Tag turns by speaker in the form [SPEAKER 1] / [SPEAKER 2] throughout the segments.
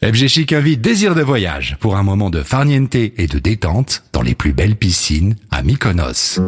[SPEAKER 1] FG Chic invite Désir de voyage pour un moment de farniente et de détente dans les plus belles piscines à Mykonos.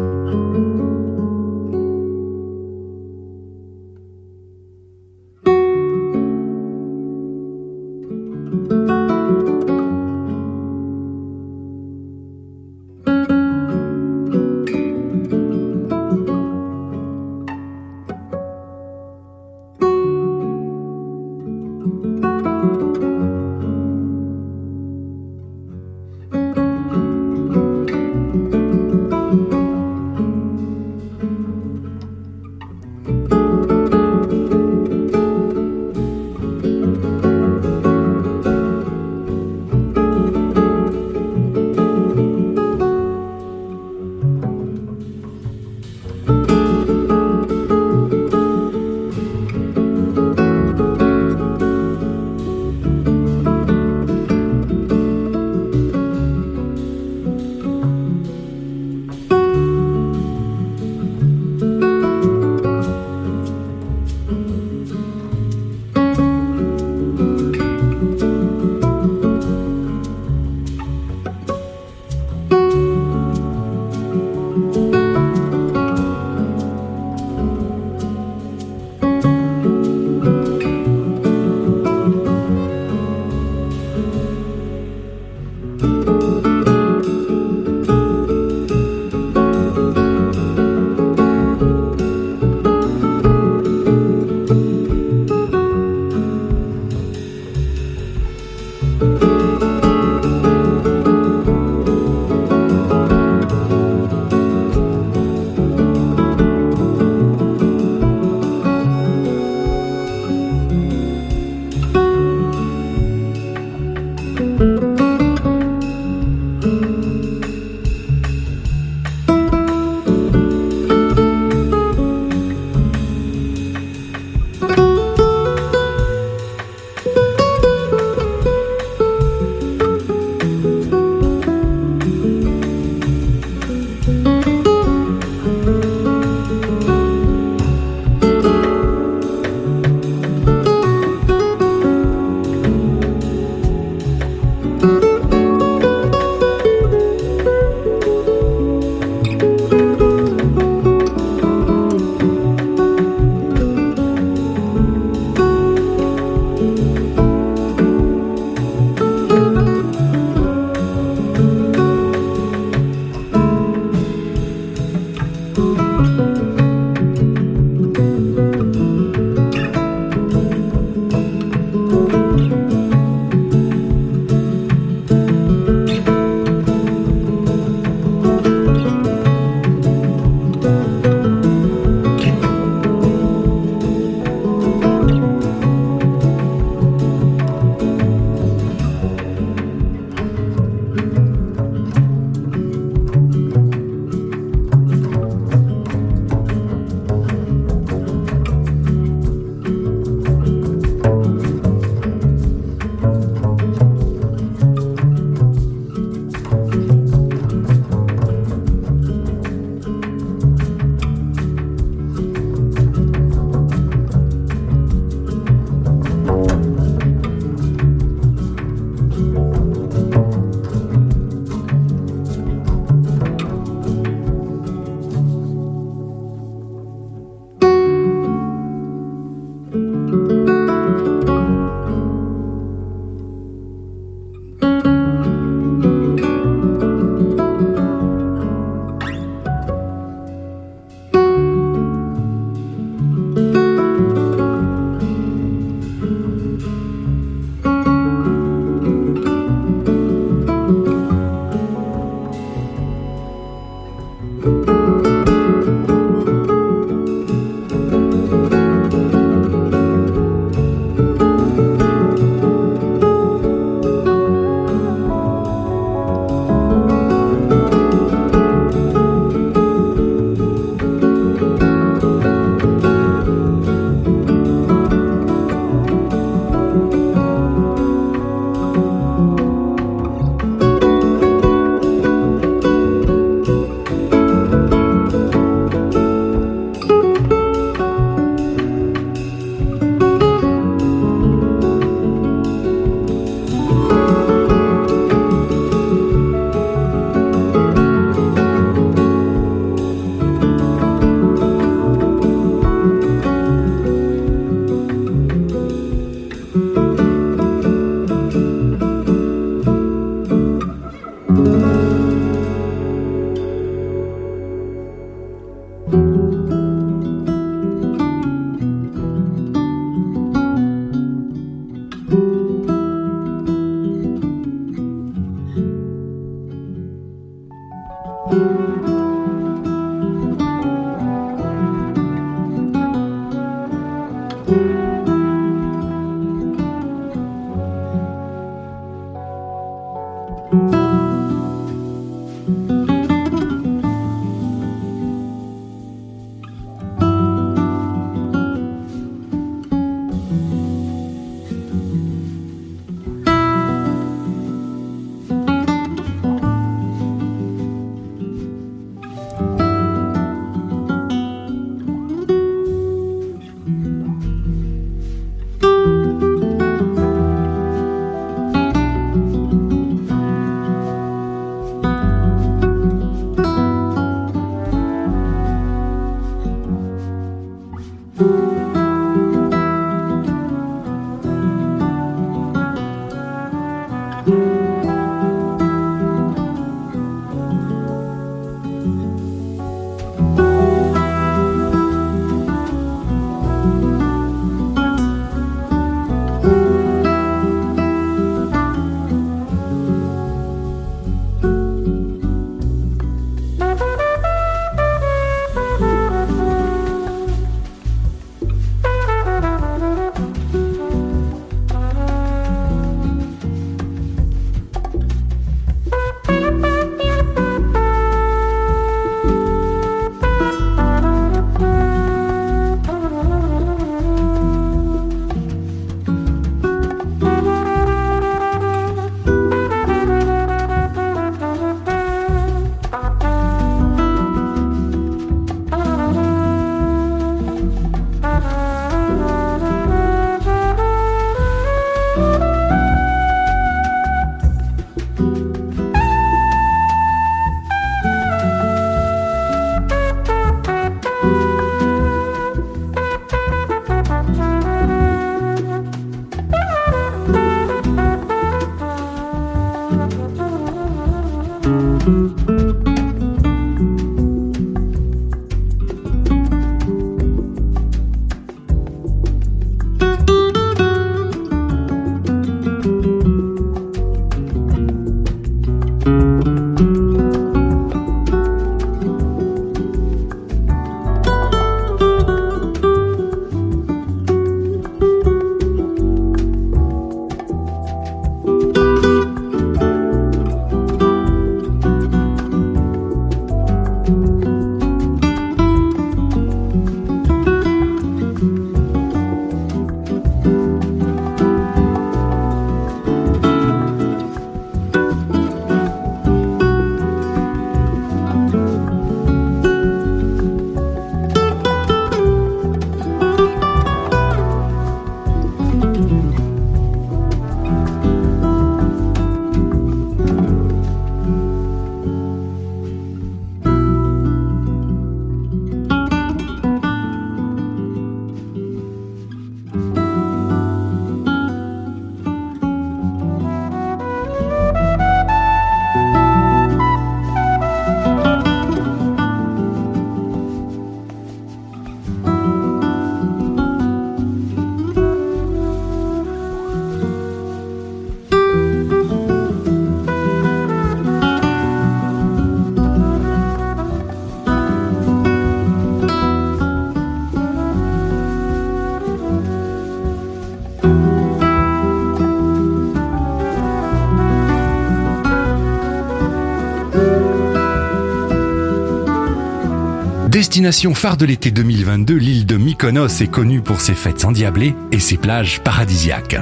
[SPEAKER 2] Destination phare de l'été 2022, l'île de Mykonos est connue pour ses fêtes endiablées et ses plages paradisiaques.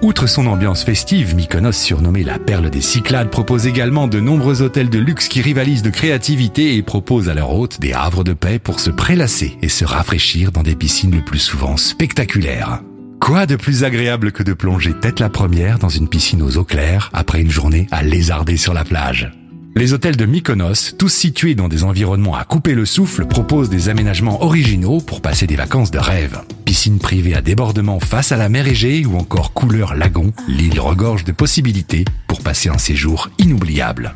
[SPEAKER 2] Outre son ambiance festive, Mykonos, surnommée la perle des Cyclades, propose également de nombreux hôtels de luxe qui rivalisent de créativité et proposent à leurs hôtes des havres de paix pour se prélasser et se rafraîchir dans des piscines le plus souvent spectaculaires. Quoi de plus agréable que de plonger tête la première dans une piscine aux eaux claires après une journée à lézarder sur la plage? Les hôtels de Mykonos, tous situés dans des environnements à couper le souffle, proposent des aménagements originaux pour passer des vacances de rêve. Piscine privée à débordement face à la mer Égée ou encore couleur lagon, l'île regorge de possibilités pour passer un séjour inoubliable.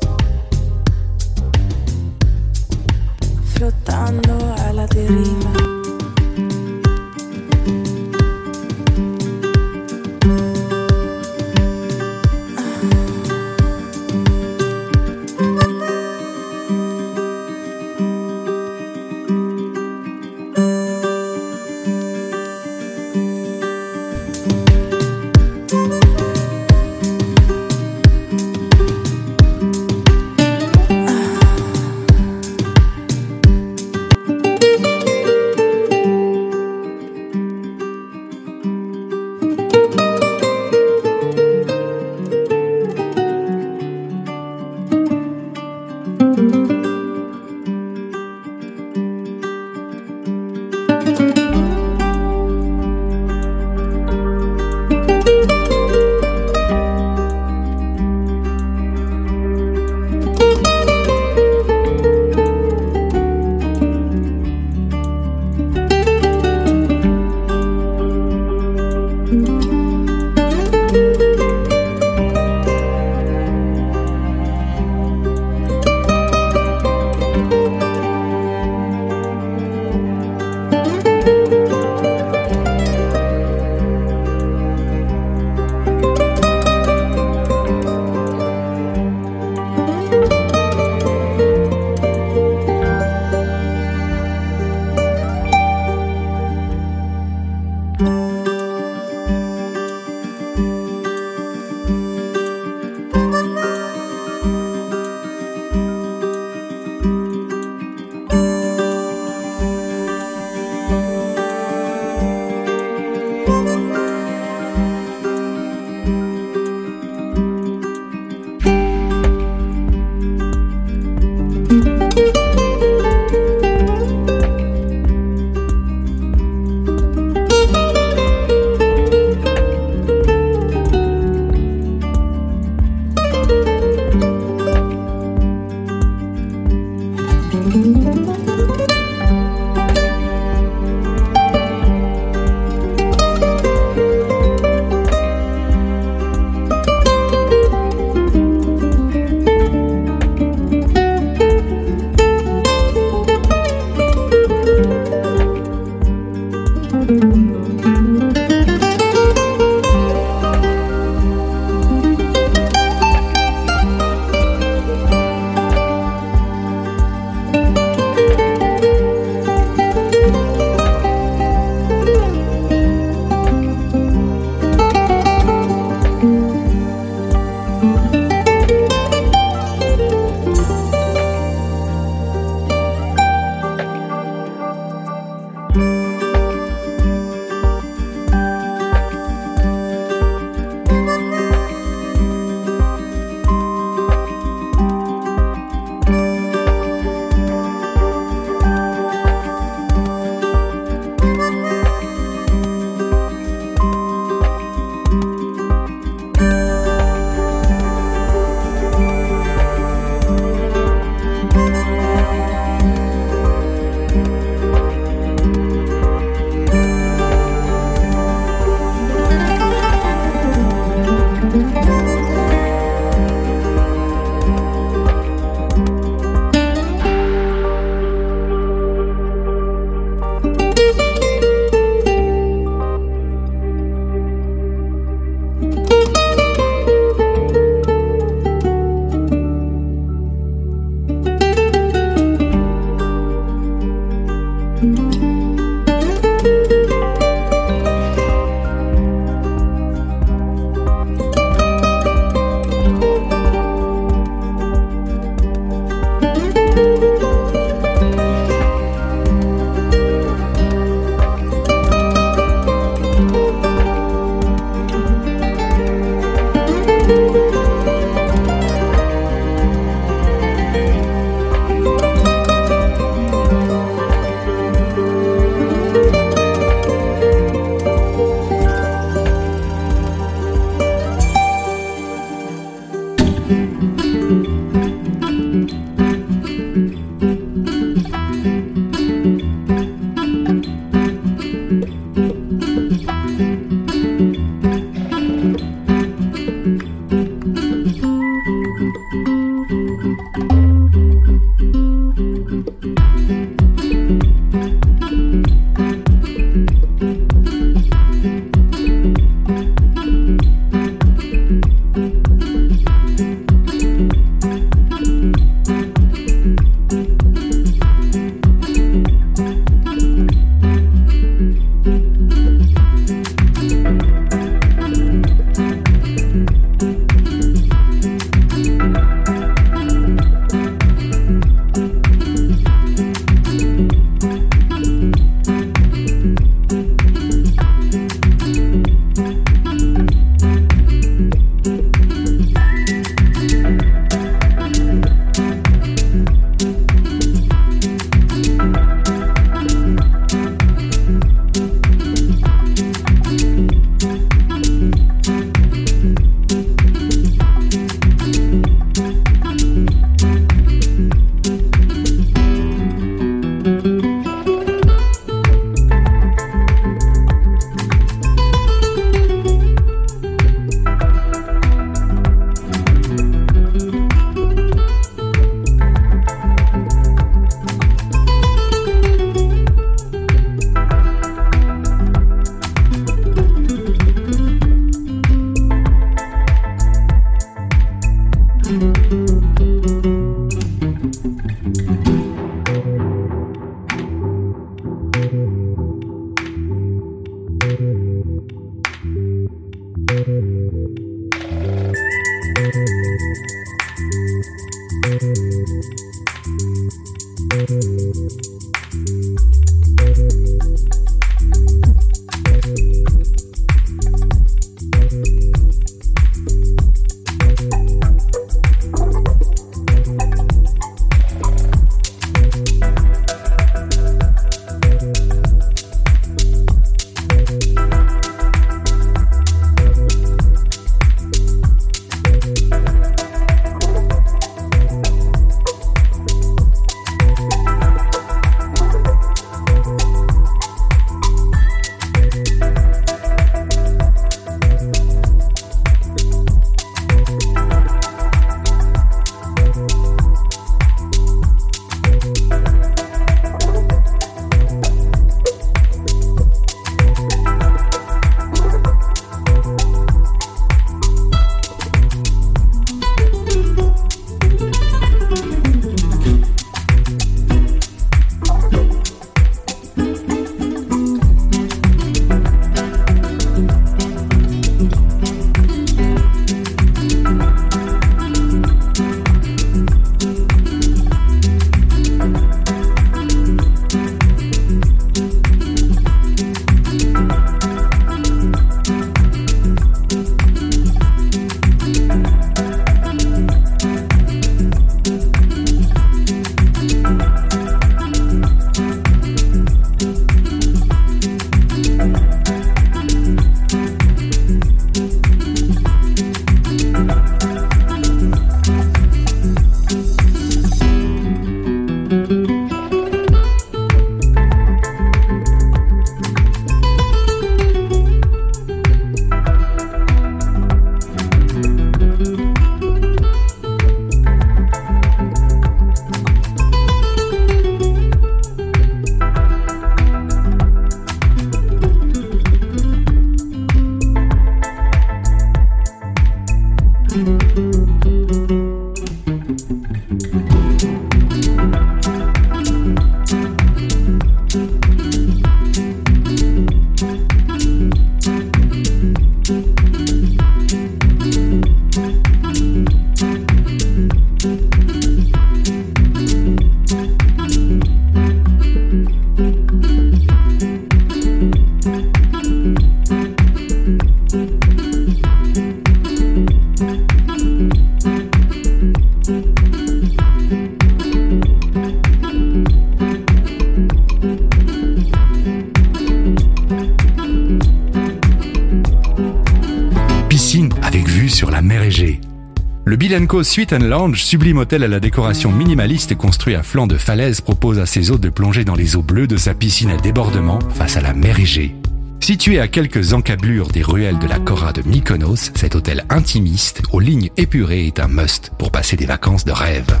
[SPEAKER 1] Bilenco Suite and Lounge, sublime hôtel à la décoration minimaliste construit à flanc de falaise, propose à ses hôtes de plonger dans les eaux bleues de sa piscine à débordement face à la mer Égée. Situé à quelques encablures des ruelles de la Cora de Mykonos, cet hôtel intimiste aux lignes épurées est un must pour passer des vacances de rêve.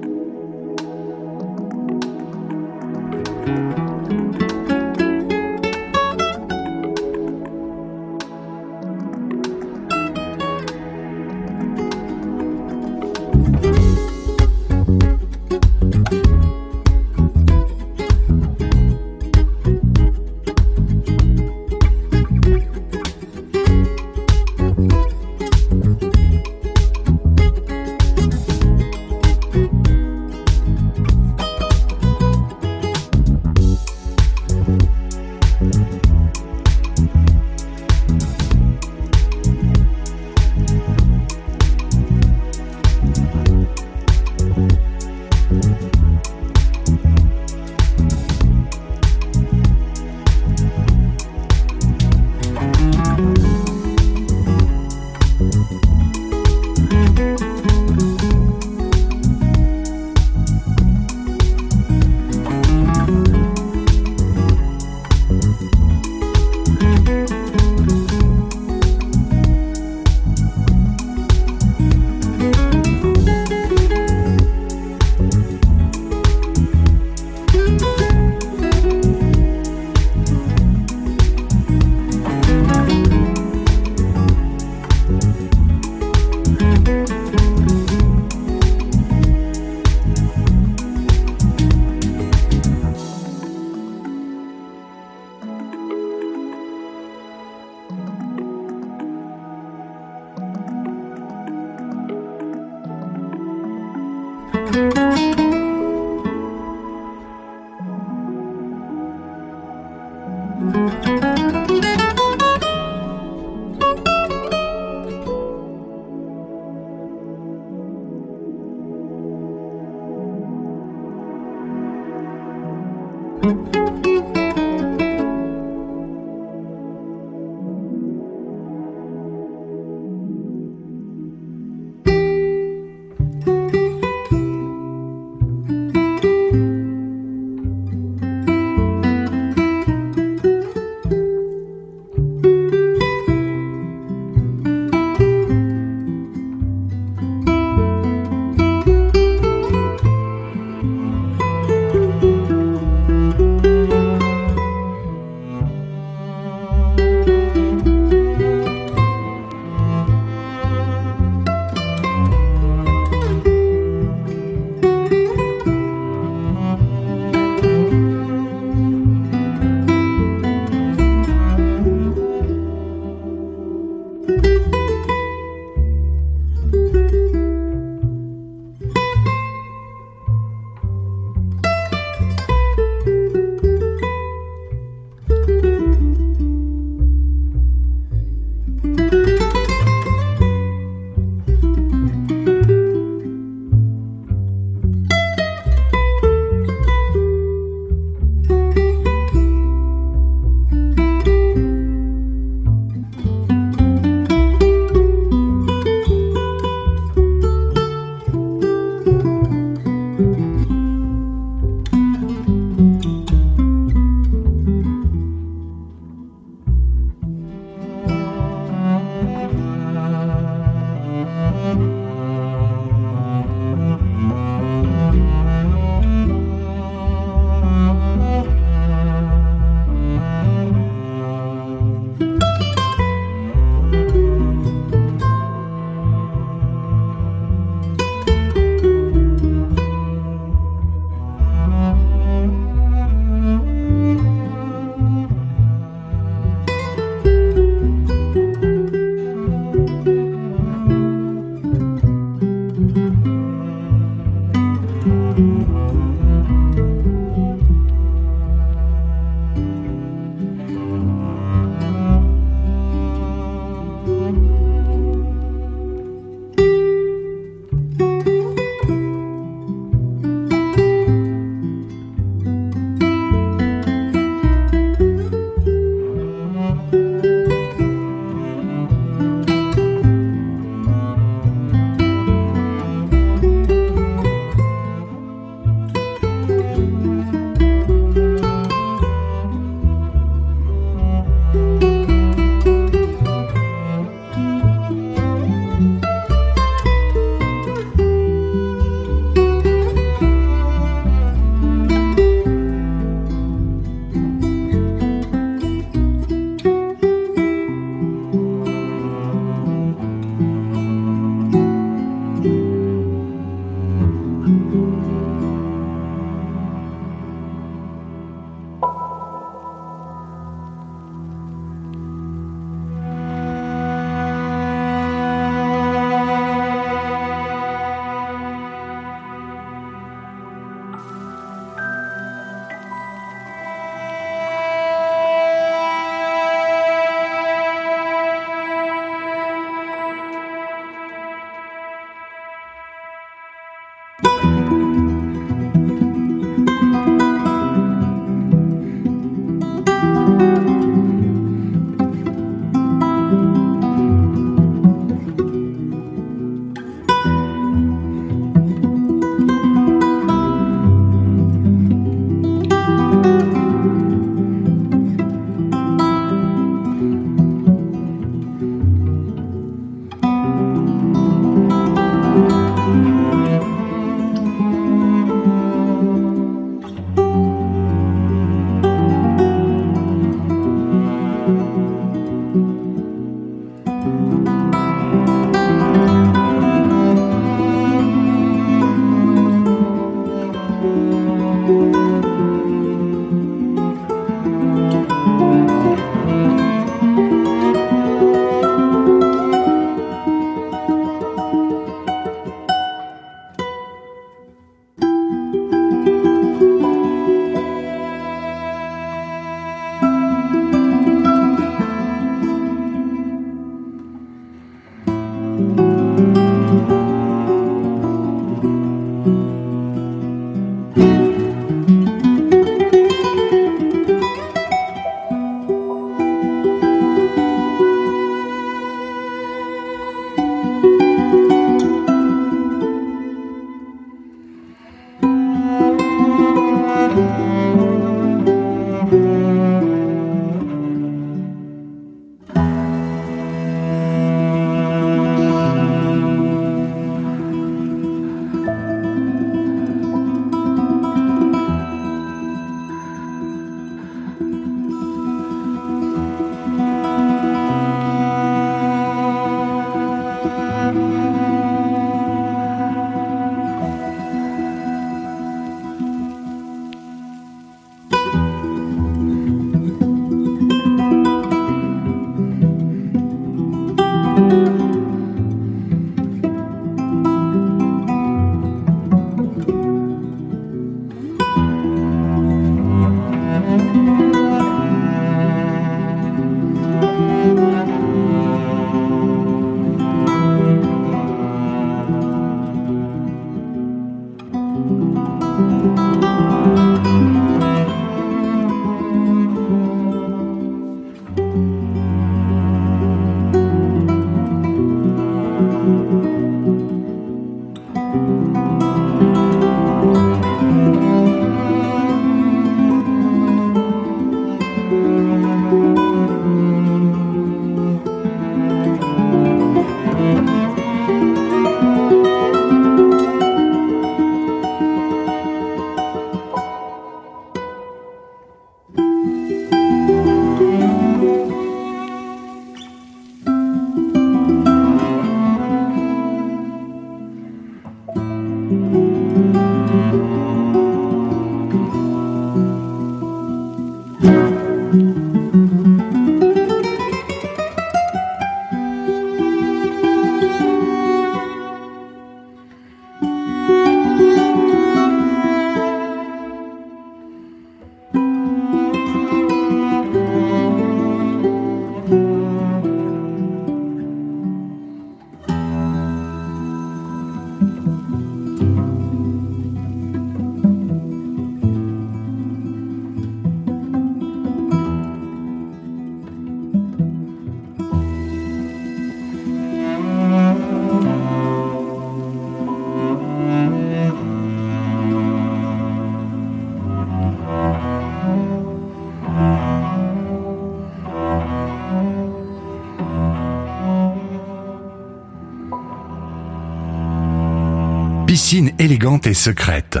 [SPEAKER 1] Piscine élégante et secrète.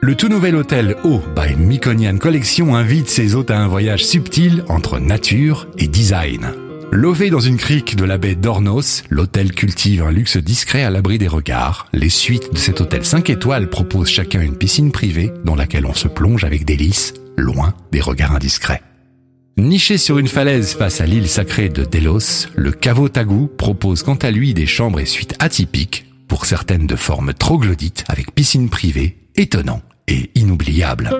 [SPEAKER 1] Le tout nouvel hôtel O by Miconian Collection invite ses hôtes à un voyage subtil entre nature et design. Lové dans une crique de la baie d'Ornos, l'hôtel cultive un luxe discret à l'abri des regards. Les suites de cet hôtel 5 étoiles proposent chacun une piscine privée dans laquelle on se plonge avec délice, loin des regards indiscrets. Niché sur une falaise face à l'île sacrée de Delos, le Caveau Tagou propose quant à lui des chambres et suites atypiques pour certaines de forme troglodyte avec piscine privée, étonnant et inoubliable.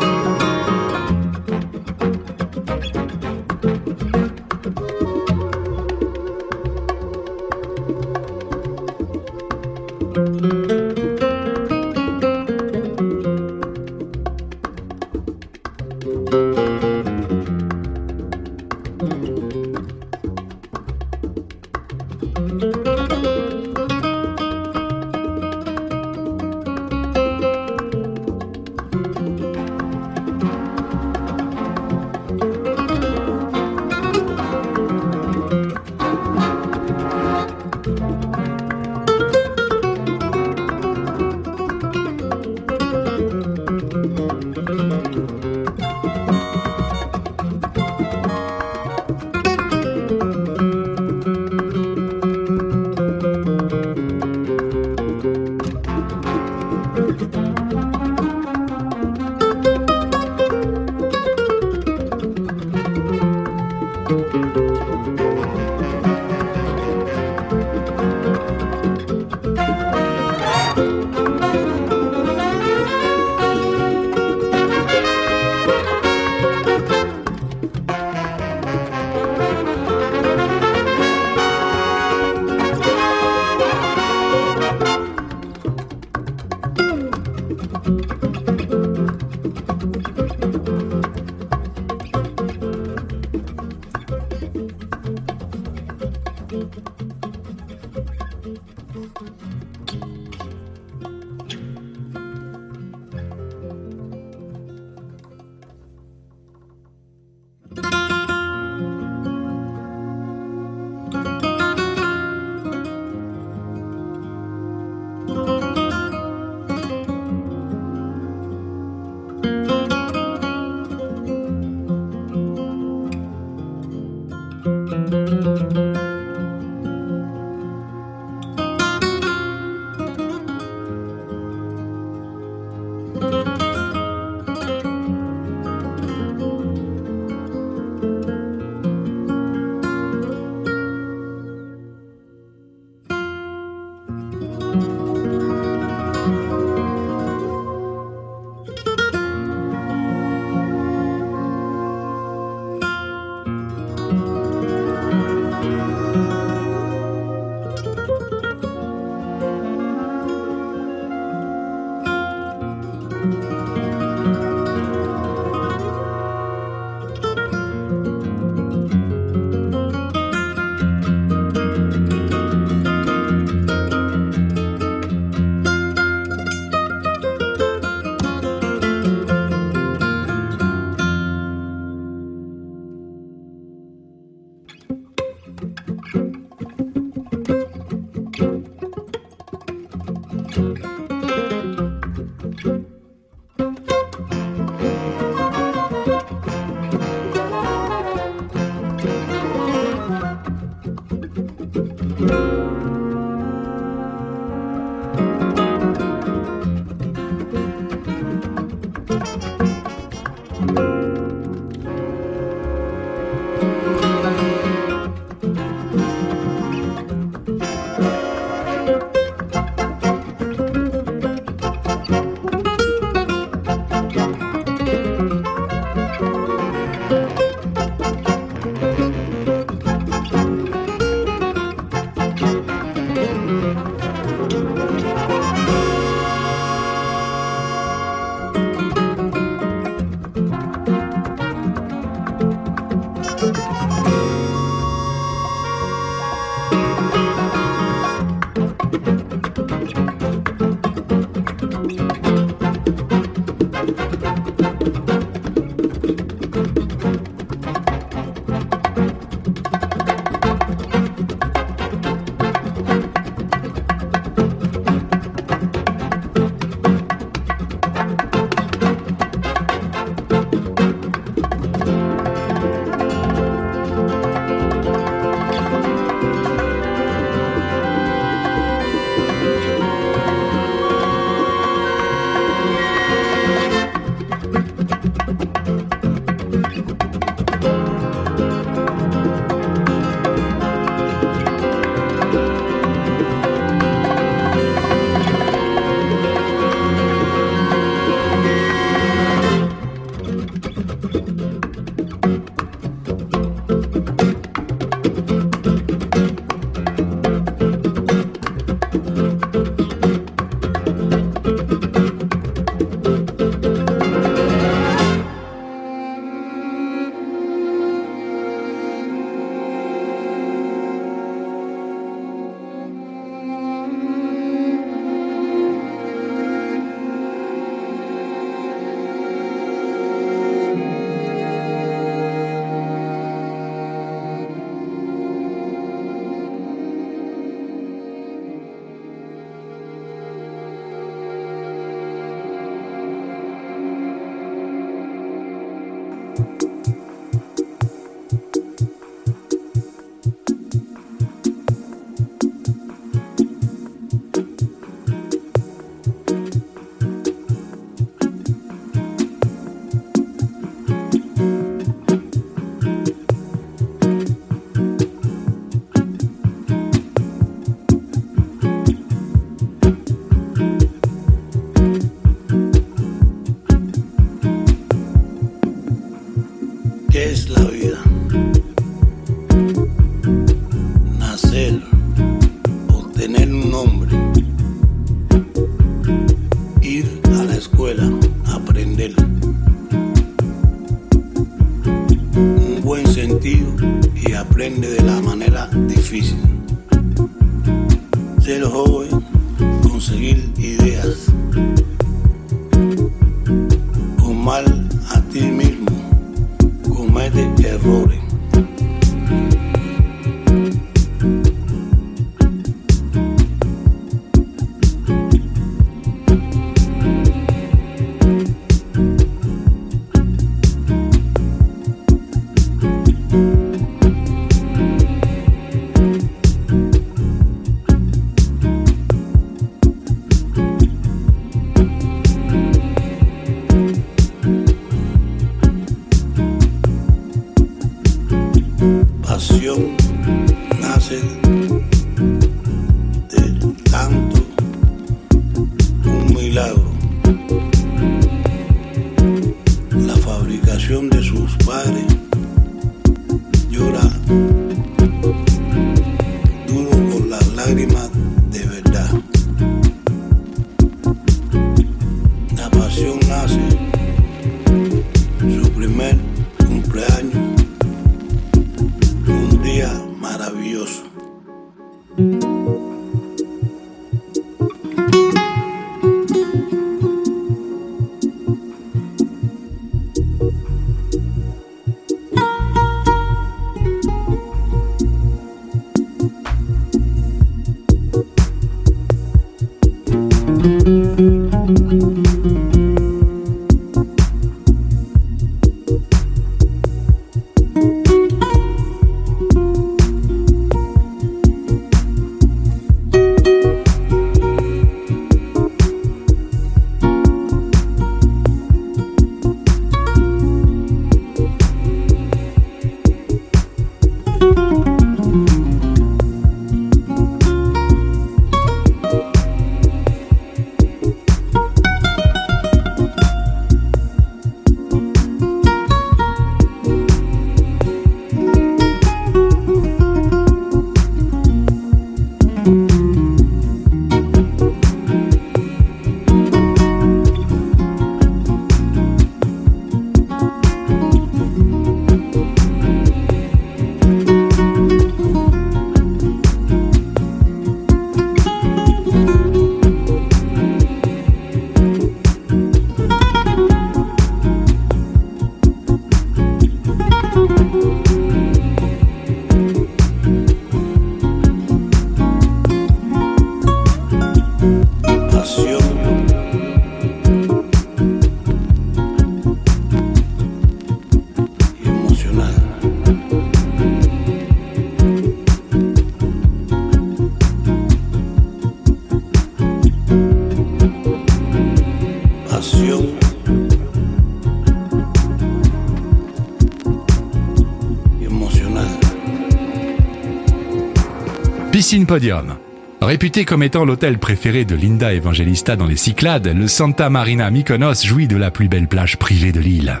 [SPEAKER 1] Piscine Podium. Réputé comme étant l'hôtel préféré de Linda Evangelista dans les Cyclades, le Santa Marina Mykonos jouit de la plus belle plage privée de l'île.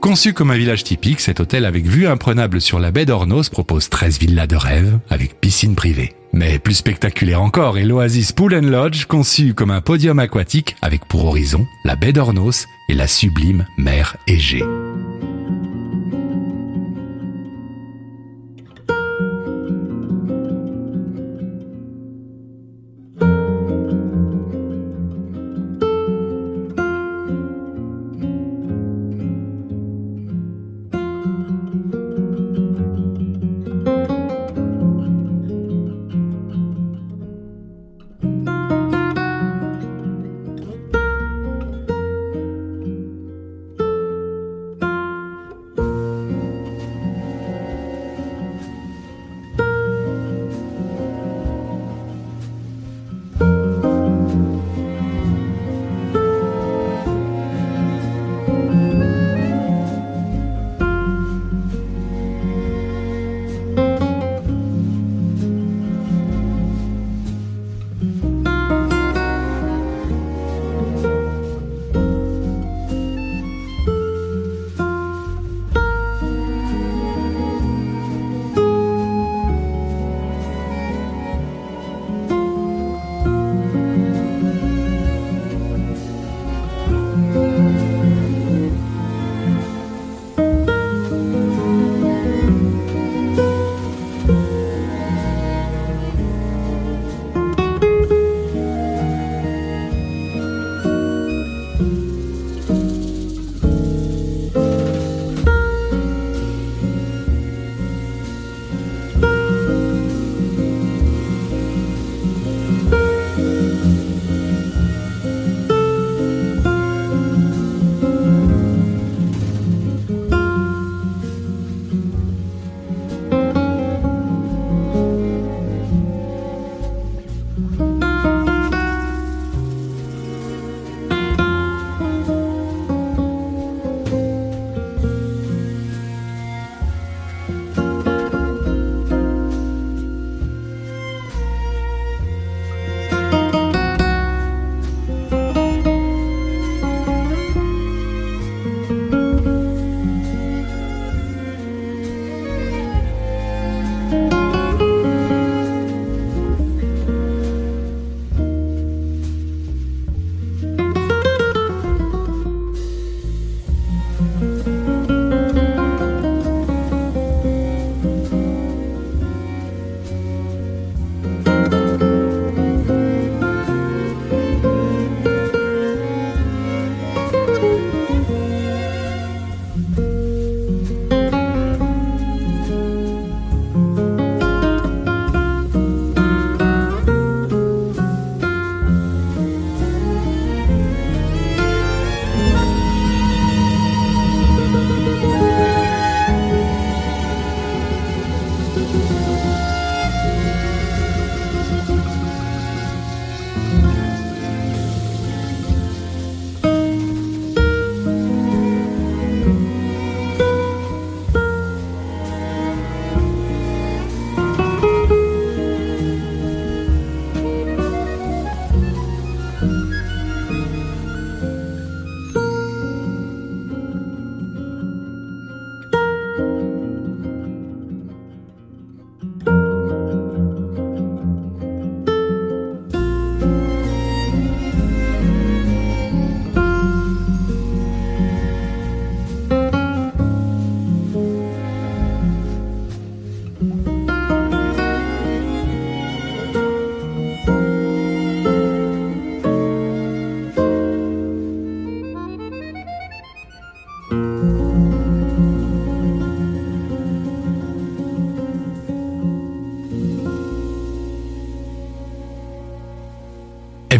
[SPEAKER 1] Conçu comme un village typique, cet hôtel avec vue imprenable sur la baie d'Ornos propose 13 villas de rêve avec piscine privée. Mais plus spectaculaire encore est l'Oasis Pool and Lodge conçu comme un podium aquatique avec pour horizon la baie d'Ornos et la sublime mer Égée.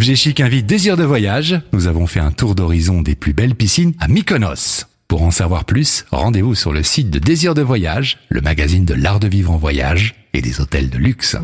[SPEAKER 1] FG Chic invite Désir de voyage. Nous avons fait un tour d'horizon des plus belles piscines à Mykonos. Pour en savoir plus, rendez-vous sur le site de Désir de voyage, le magazine de l'art de vivre en voyage et des hôtels de luxe.